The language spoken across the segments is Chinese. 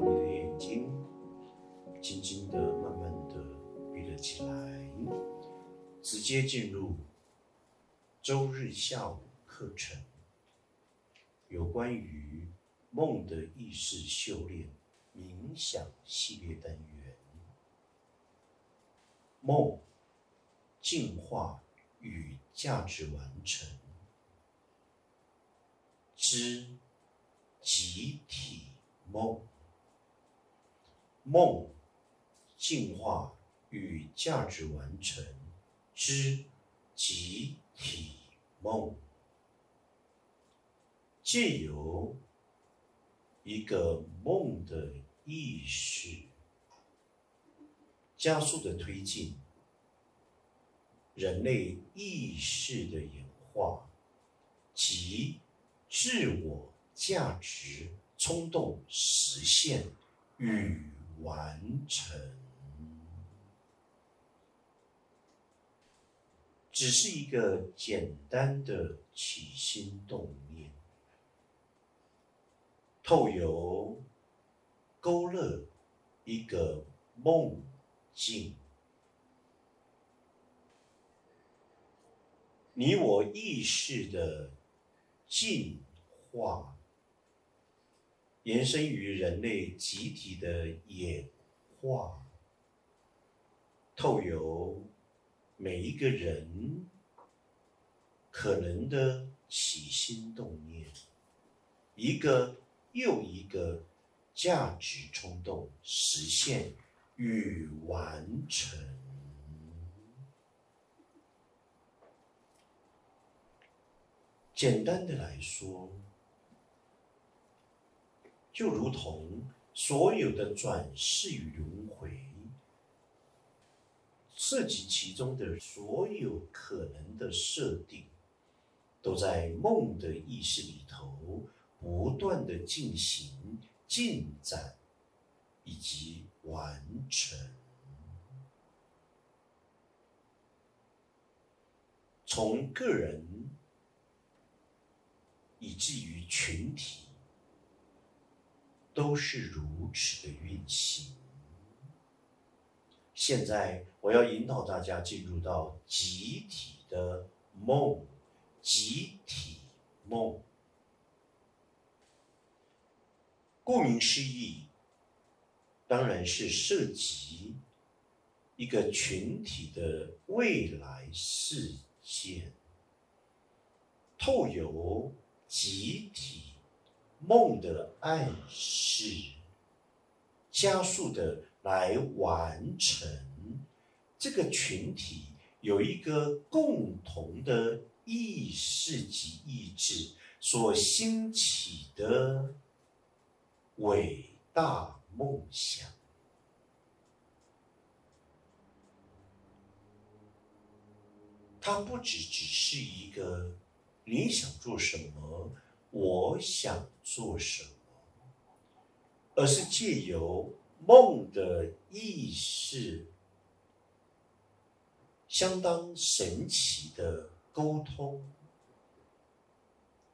你的眼睛轻轻的、慢慢的闭了起来，直接进入周日下午课程，有关于梦的意识修炼冥想系列单元，梦进化与价值完成之集体梦。梦进化与价值完成之集体梦，借由一个梦的意识，加速的推进人类意识的演化及自我价值冲动实现与。完成，只是一个简单的起心动念，透由勾勒一个梦境，你我意识的进化。延伸于人类集体的演化，透由每一个人可能的起心动念，一个又一个价值冲动实现与完成。简单的来说。就如同所有的转世与轮回，涉及其中的所有可能的设定，都在梦的意识里头不断的进行进展以及完成，从个人以至于群体。都是如此的运行。现在我要引导大家进入到集体的梦，集体梦。顾名思义，当然是涉及一个群体的未来事件，透由集体。梦的暗示，加速的来完成这个群体有一个共同的意识及意志所兴起的伟大梦想。它不只只是一个你想做什么。我想做什么，而是借由梦的意识，相当神奇的沟通、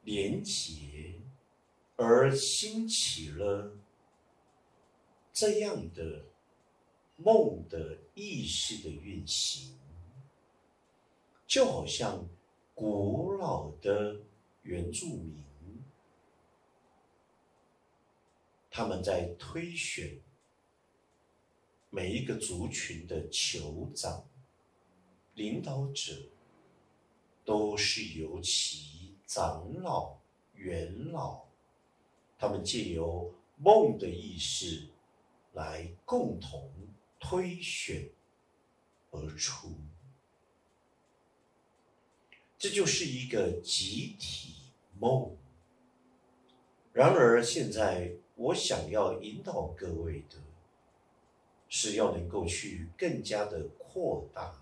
连结，而兴起了这样的梦的意识的运行，就好像古老的原住民。他们在推选每一个族群的酋长、领导者，都是由其长老、元老，他们借由梦的意识来共同推选而出。这就是一个集体梦。然而现在。我想要引导各位的，是要能够去更加的扩大，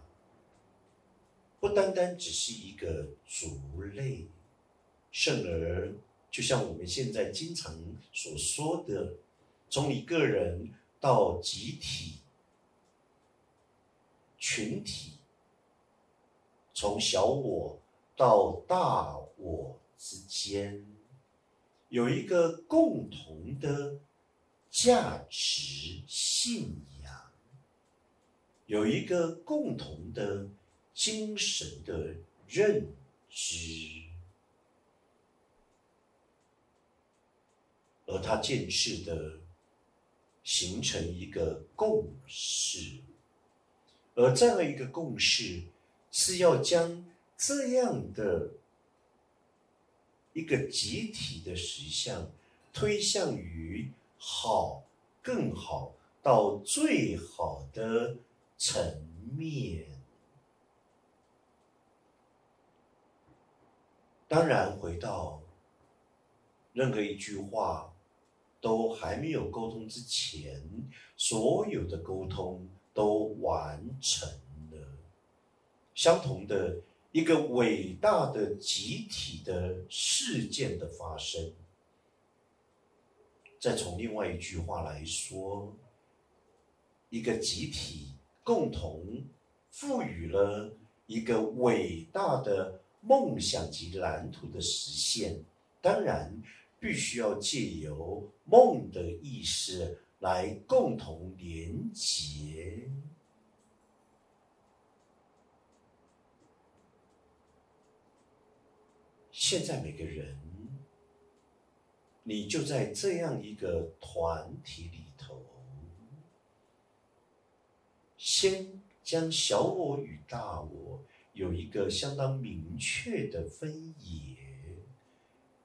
不单单只是一个族类，甚而就像我们现在经常所说的，从一个人到集体、群体，从小我到大我之间。有一个共同的价值信仰，有一个共同的精神的认知，而他建设的形成一个共识，而这样一个共识是要将这样的一个集体的实相推向于。好，更好，到最好的层面。当然，回到任何一句话都还没有沟通之前，所有的沟通都完成了。相同的一个伟大的集体的事件的发生。再从另外一句话来说，一个集体共同赋予了一个伟大的梦想及蓝图的实现，当然必须要借由梦的意识来共同连结。现在每个人。你就在这样一个团体里头，先将小我与大我有一个相当明确的分野。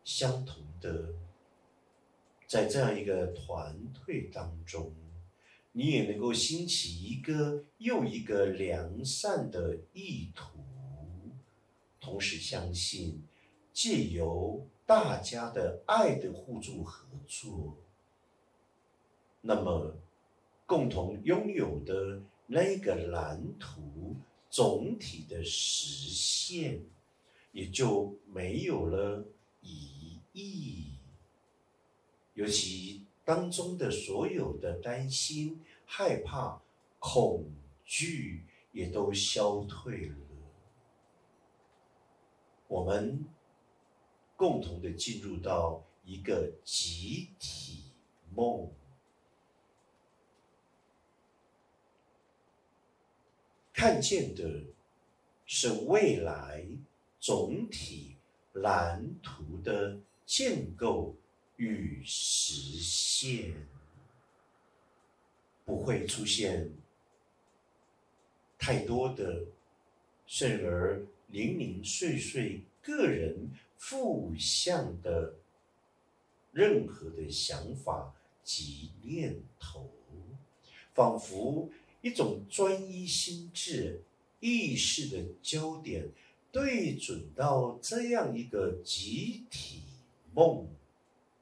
相同的，在这样一个团队当中，你也能够兴起一个又一个良善的意图，同时相信借由。大家的爱的互助合作，那么共同拥有的那个蓝图总体的实现，也就没有了疑义。尤其当中的所有的担心、害怕、恐惧，也都消退了。我们。共同的进入到一个集体梦，看见的是未来总体蓝图的建构与实现，不会出现太多的，甚而零零碎碎个人。负向的任何的想法及念头，仿佛一种专一心智意识的焦点对准到这样一个集体梦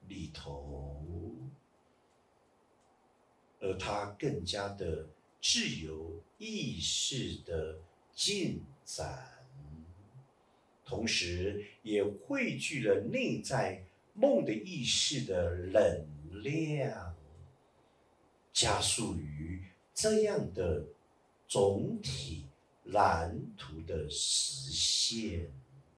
里头，而它更加的自由意识的进展。同时，也汇聚了内在梦的意识的能量，加速于这样的总体蓝图的实现。